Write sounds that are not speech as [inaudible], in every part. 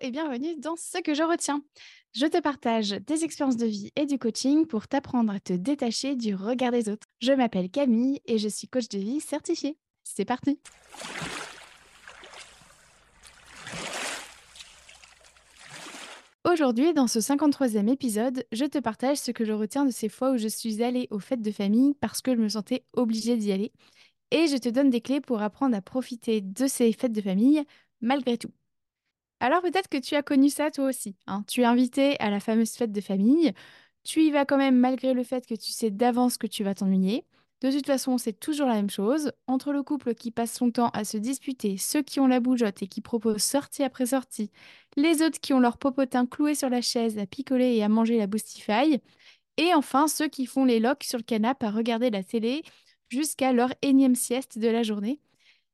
et bienvenue dans Ce que je retiens. Je te partage des expériences de vie et du coaching pour t'apprendre à te détacher du regard des autres. Je m'appelle Camille et je suis coach de vie certifiée. C'est parti Aujourd'hui, dans ce 53e épisode, je te partage ce que je retiens de ces fois où je suis allée aux fêtes de famille parce que je me sentais obligée d'y aller. Et je te donne des clés pour apprendre à profiter de ces fêtes de famille malgré tout. Alors peut-être que tu as connu ça toi aussi. hein. Tu es invité à la fameuse fête de famille. Tu y vas quand même malgré le fait que tu sais d'avance que tu vas t'ennuyer. De toute façon, c'est toujours la même chose. Entre le couple qui passe son temps à se disputer, ceux qui ont la bougeotte et qui proposent sortie après sortie, les autres qui ont leur popotin cloué sur la chaise à picoler et à manger la boustifaille, et enfin ceux qui font les locs sur le canapé à regarder la télé jusqu'à leur énième sieste de la journée.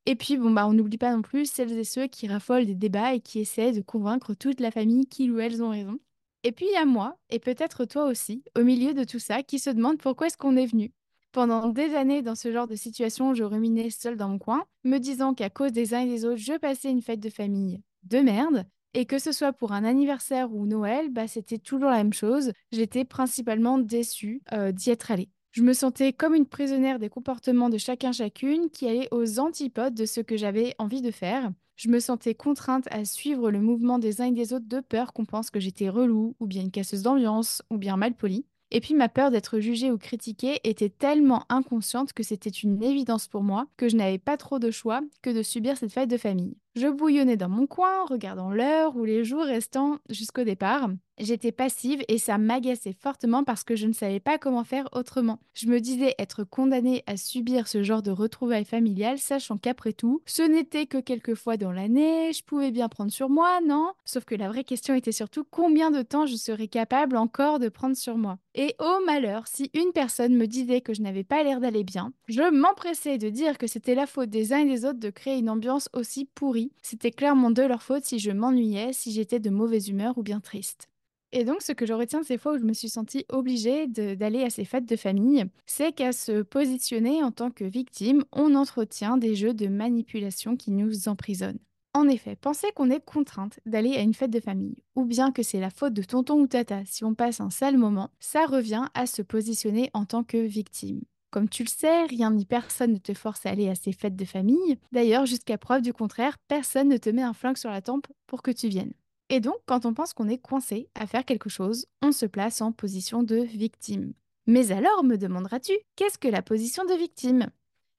Et puis, bah, on n'oublie pas non plus celles et ceux qui raffolent des débats et qui essaient de convaincre toute la famille qu'ils ou elles ont raison. Et puis, il y a moi, et peut-être toi aussi, au milieu de tout ça, qui se demande pourquoi est-ce qu'on est venu. Pendant des années, dans ce genre de situation, je ruminais seule dans mon coin, me disant qu'à cause des uns et des autres, je passais une fête de famille de merde, et que ce soit pour un anniversaire ou Noël, bah, c'était toujours la même chose. J'étais principalement déçue euh, d'y être allée. Je me sentais comme une prisonnière des comportements de chacun chacune qui allaient aux antipodes de ce que j'avais envie de faire. Je me sentais contrainte à suivre le mouvement des uns et des autres de peur qu'on pense que j'étais relou, ou bien une casseuse d'ambiance, ou bien mal polie. Et puis ma peur d'être jugée ou critiquée était tellement inconsciente que c'était une évidence pour moi que je n'avais pas trop de choix que de subir cette fête de famille. Je bouillonnais dans mon coin, regardant l'heure ou les jours restants jusqu'au départ. J'étais passive et ça m'agaçait fortement parce que je ne savais pas comment faire autrement. Je me disais être condamnée à subir ce genre de retrouvailles familiales, sachant qu'après tout, ce n'était que quelques fois dans l'année, je pouvais bien prendre sur moi, non? Sauf que la vraie question était surtout combien de temps je serais capable encore de prendre sur moi. Et oh malheur, si une personne me disait que je n'avais pas l'air d'aller bien, je m'empressais de dire que c'était la faute des uns et des autres de créer une ambiance aussi pourrie. C'était clairement de leur faute si je m'ennuyais, si j'étais de mauvaise humeur ou bien triste. Et donc, ce que je retiens de ces fois où je me suis sentie obligée d'aller à ces fêtes de famille, c'est qu'à se positionner en tant que victime, on entretient des jeux de manipulation qui nous emprisonnent. En effet, penser qu'on est contrainte d'aller à une fête de famille, ou bien que c'est la faute de tonton ou tata si on passe un sale moment, ça revient à se positionner en tant que victime. Comme tu le sais, rien ni personne ne te force à aller à ces fêtes de famille. D'ailleurs, jusqu'à preuve du contraire, personne ne te met un flingue sur la tempe pour que tu viennes. Et donc, quand on pense qu'on est coincé à faire quelque chose, on se place en position de victime. Mais alors, me demanderas-tu, qu'est-ce que la position de victime?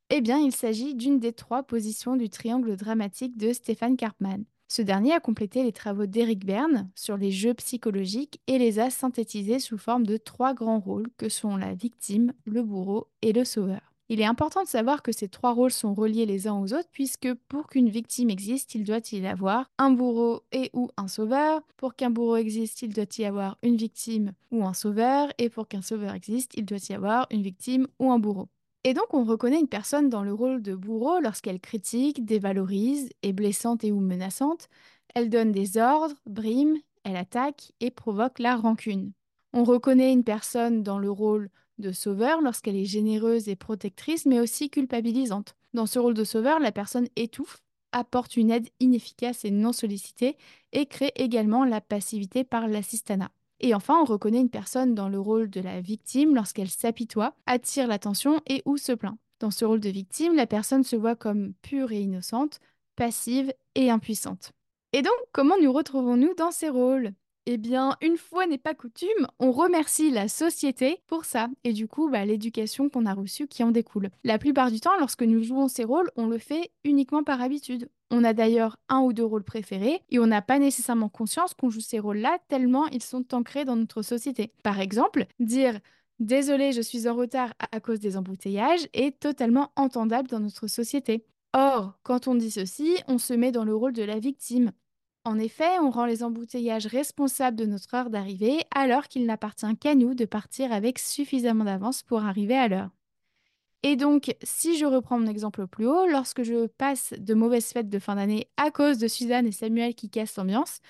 Eh bien, il s'agit d'une des trois positions du triangle dramatique de Stéphane Karpman. Ce dernier a complété les travaux d'Eric Berne sur les jeux psychologiques et les a synthétisés sous forme de trois grands rôles que sont la victime, le bourreau et le sauveur. Il est important de savoir que ces trois rôles sont reliés les uns aux autres puisque pour qu'une victime existe, il doit y avoir un bourreau et ou un sauveur. Pour qu'un bourreau existe, il doit y avoir une victime ou un sauveur. Et pour qu'un sauveur existe, il doit y avoir une victime ou un bourreau. Et donc on reconnaît une personne dans le rôle de bourreau lorsqu'elle critique, dévalorise, est blessante et ou menaçante. Elle donne des ordres, brime, elle attaque et provoque la rancune. On reconnaît une personne dans le rôle de sauveur lorsqu'elle est généreuse et protectrice, mais aussi culpabilisante. Dans ce rôle de sauveur, la personne étouffe, apporte une aide inefficace et non sollicitée et crée également la passivité par l'assistanat. Et enfin, on reconnaît une personne dans le rôle de la victime lorsqu'elle s'apitoie, attire l'attention et ou se plaint. Dans ce rôle de victime, la personne se voit comme pure et innocente, passive et impuissante. Et donc, comment nous retrouvons-nous dans ces rôles? Eh bien, une fois n'est pas coutume, on remercie la société pour ça et du coup, bah, l'éducation qu'on a reçue qui en découle. La plupart du temps, lorsque nous jouons ces rôles, on le fait uniquement par habitude. On a d'ailleurs un ou deux rôles préférés et on n'a pas nécessairement conscience qu'on joue ces rôles-là tellement ils sont ancrés dans notre société. Par exemple, dire Désolé, je suis en retard à cause des embouteillages est totalement entendable dans notre société. Or, quand on dit ceci, on se met dans le rôle de la victime. En effet, on rend les embouteillages responsables de notre heure d'arrivée alors qu'il n'appartient qu'à nous de partir avec suffisamment d'avance pour arriver à l'heure. Et donc, si je reprends mon exemple plus haut, lorsque je passe de mauvaises fêtes de fin d'année à cause de Suzanne et Samuel qui cassent l'ambiance,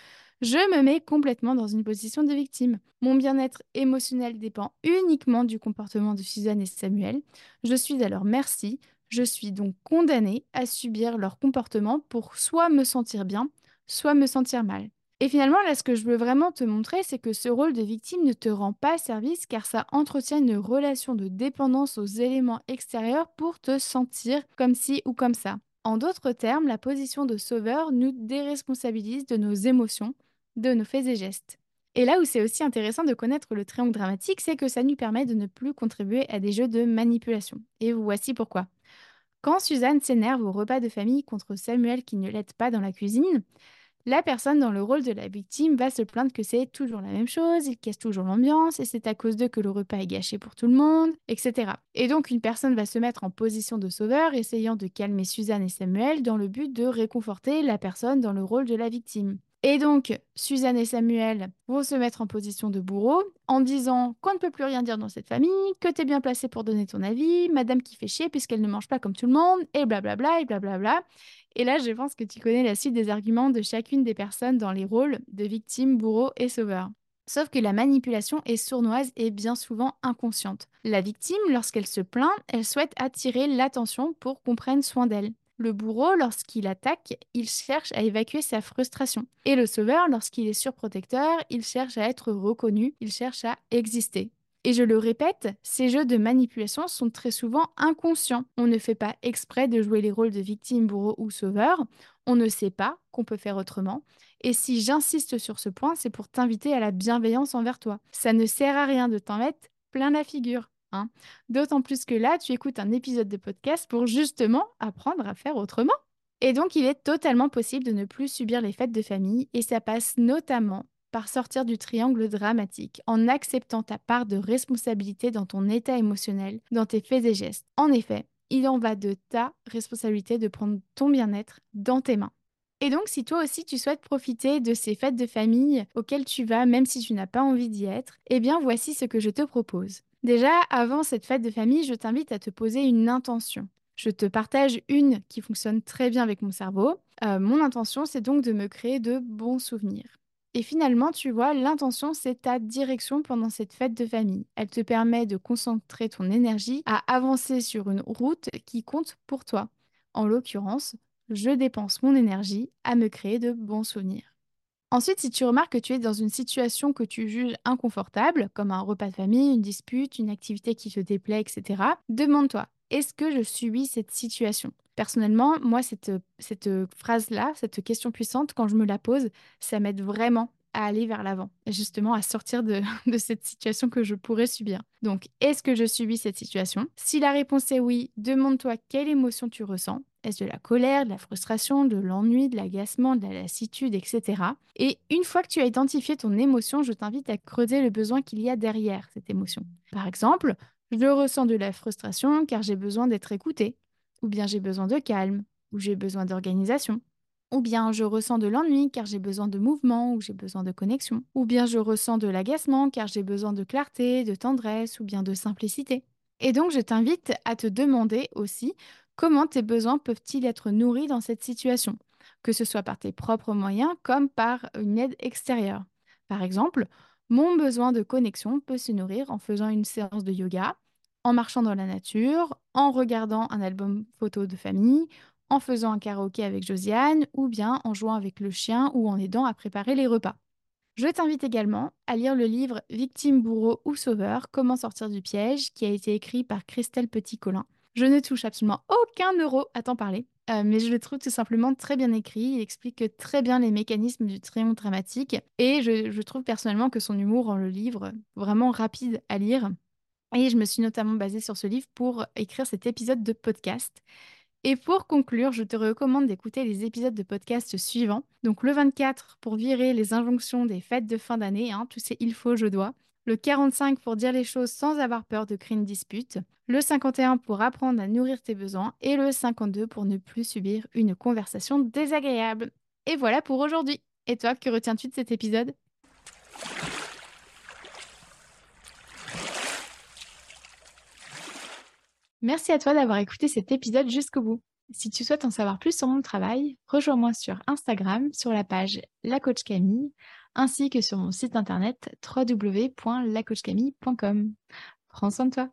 je me mets complètement dans une position de victime. Mon bien-être émotionnel dépend uniquement du comportement de Suzanne et Samuel. Je suis à leur merci. Je suis donc condamnée à subir leur comportement pour soit me sentir bien, soit me sentir mal. Et finalement, là, ce que je veux vraiment te montrer, c'est que ce rôle de victime ne te rend pas service car ça entretient une relation de dépendance aux éléments extérieurs pour te sentir comme ci ou comme ça. En d'autres termes, la position de sauveur nous déresponsabilise de nos émotions, de nos faits et gestes. Et là où c'est aussi intéressant de connaître le triangle dramatique, c'est que ça nous permet de ne plus contribuer à des jeux de manipulation. Et voici pourquoi. Quand Suzanne s'énerve au repas de famille contre Samuel qui ne l'aide pas dans la cuisine, la personne dans le rôle de la victime va se plaindre que c'est toujours la même chose, il casse toujours l'ambiance et c'est à cause d'eux que le repas est gâché pour tout le monde, etc. Et donc une personne va se mettre en position de sauveur, essayant de calmer Suzanne et Samuel dans le but de réconforter la personne dans le rôle de la victime. Et donc, Suzanne et Samuel vont se mettre en position de bourreau en disant qu'on ne peut plus rien dire dans cette famille, que tu es bien placé pour donner ton avis, madame qui fait chier puisqu'elle ne mange pas comme tout le monde, et blablabla, et blablabla. Et là, je pense que tu connais la suite des arguments de chacune des personnes dans les rôles de victime, bourreau et sauveur. Sauf que la manipulation est sournoise et bien souvent inconsciente. La victime, lorsqu'elle se plaint, elle souhaite attirer l'attention pour qu'on prenne soin d'elle. Le bourreau, lorsqu'il attaque, il cherche à évacuer sa frustration. Et le sauveur, lorsqu'il est surprotecteur, il cherche à être reconnu, il cherche à exister. Et je le répète, ces jeux de manipulation sont très souvent inconscients. On ne fait pas exprès de jouer les rôles de victime, bourreau ou sauveur. On ne sait pas qu'on peut faire autrement. Et si j'insiste sur ce point, c'est pour t'inviter à la bienveillance envers toi. Ça ne sert à rien de t'en mettre plein la figure. Hein. D'autant plus que là, tu écoutes un épisode de podcast pour justement apprendre à faire autrement. Et donc, il est totalement possible de ne plus subir les fêtes de famille, et ça passe notamment par sortir du triangle dramatique, en acceptant ta part de responsabilité dans ton état émotionnel, dans tes faits et gestes. En effet, il en va de ta responsabilité de prendre ton bien-être dans tes mains. Et donc, si toi aussi tu souhaites profiter de ces fêtes de famille auxquelles tu vas, même si tu n'as pas envie d'y être, eh bien voici ce que je te propose. Déjà, avant cette fête de famille, je t'invite à te poser une intention. Je te partage une qui fonctionne très bien avec mon cerveau. Euh, mon intention, c'est donc de me créer de bons souvenirs. Et finalement, tu vois, l'intention, c'est ta direction pendant cette fête de famille. Elle te permet de concentrer ton énergie à avancer sur une route qui compte pour toi. En l'occurrence, je dépense mon énergie à me créer de bons souvenirs. Ensuite, si tu remarques que tu es dans une situation que tu juges inconfortable, comme un repas de famille, une dispute, une activité qui te déplaît, etc., demande-toi, est-ce que je subis cette situation? Personnellement, moi, cette, cette phrase-là, cette question puissante, quand je me la pose, ça m'aide vraiment à aller vers l'avant, justement à sortir de, [laughs] cette situation que je pourrais subir. Donc, est-ce que je subis cette situation? Si la réponse est oui, demande-toi quelle émotion tu ressens. De la colère, de la frustration, de l'ennui, de l'agacement, de la lassitude, etc. Et une fois que tu as identifié ton émotion, je t'invite à creuser le besoin qu'il y a derrière cette émotion. Par exemple, je ressens de la frustration car j'ai besoin d'être écouté ou bien j'ai besoin de calme, ou j'ai besoin d'organisation. Ou bien je ressens de l'ennui car j'ai besoin de mouvement ou j'ai besoin de connexion. Ou bien je ressens de l'agacement car j'ai besoin de clarté, de tendresse ou bien de simplicité. Et donc je t'invite à te demander aussi comment tes besoins peuvent-ils être nourris dans cette situation, que ce soit par tes propres moyens comme par une aide extérieure? Par exemple, mon besoin de connexion peut se nourrir en faisant une séance de yoga, en marchant dans la nature, en regardant un album photo de famille, en faisant un karaoké avec Josiane ou bien en jouant avec le chien ou en aidant à préparer les repas. Je t'invite également à lire le livre Victime, bourreau ou sauveur, comment sortir du piège, qui a été écrit par Christelle Petit-Colin. Je ne touche absolument aucun euro à t'en parler, euh, mais je le trouve tout simplement très bien écrit. Il explique très bien les mécanismes du triangle dramatique et je, je trouve personnellement que son humour rend le livre vraiment rapide à lire. Et je me suis notamment basée sur ce livre pour écrire cet épisode de podcast. Et pour conclure, je te recommande d'écouter les épisodes de podcast suivants. Donc le 24 pour virer les injonctions des fêtes de fin d'année, hein, tous ces il faut, je dois. Le 45 pour dire les choses sans avoir peur de créer une dispute. Le 51 pour apprendre à nourrir tes besoins. Et le 52 pour ne plus subir une conversation désagréable. Et voilà pour aujourd'hui. Et toi, que retiens-tu de cet épisode? Merci à toi d'avoir écouté cet épisode jusqu'au bout. Si tu souhaites en savoir plus sur mon travail, rejoins-moi sur Instagram sur la page La Coach Camille ainsi que sur mon site internet www.lacoachcamille.com. Prends soin de toi.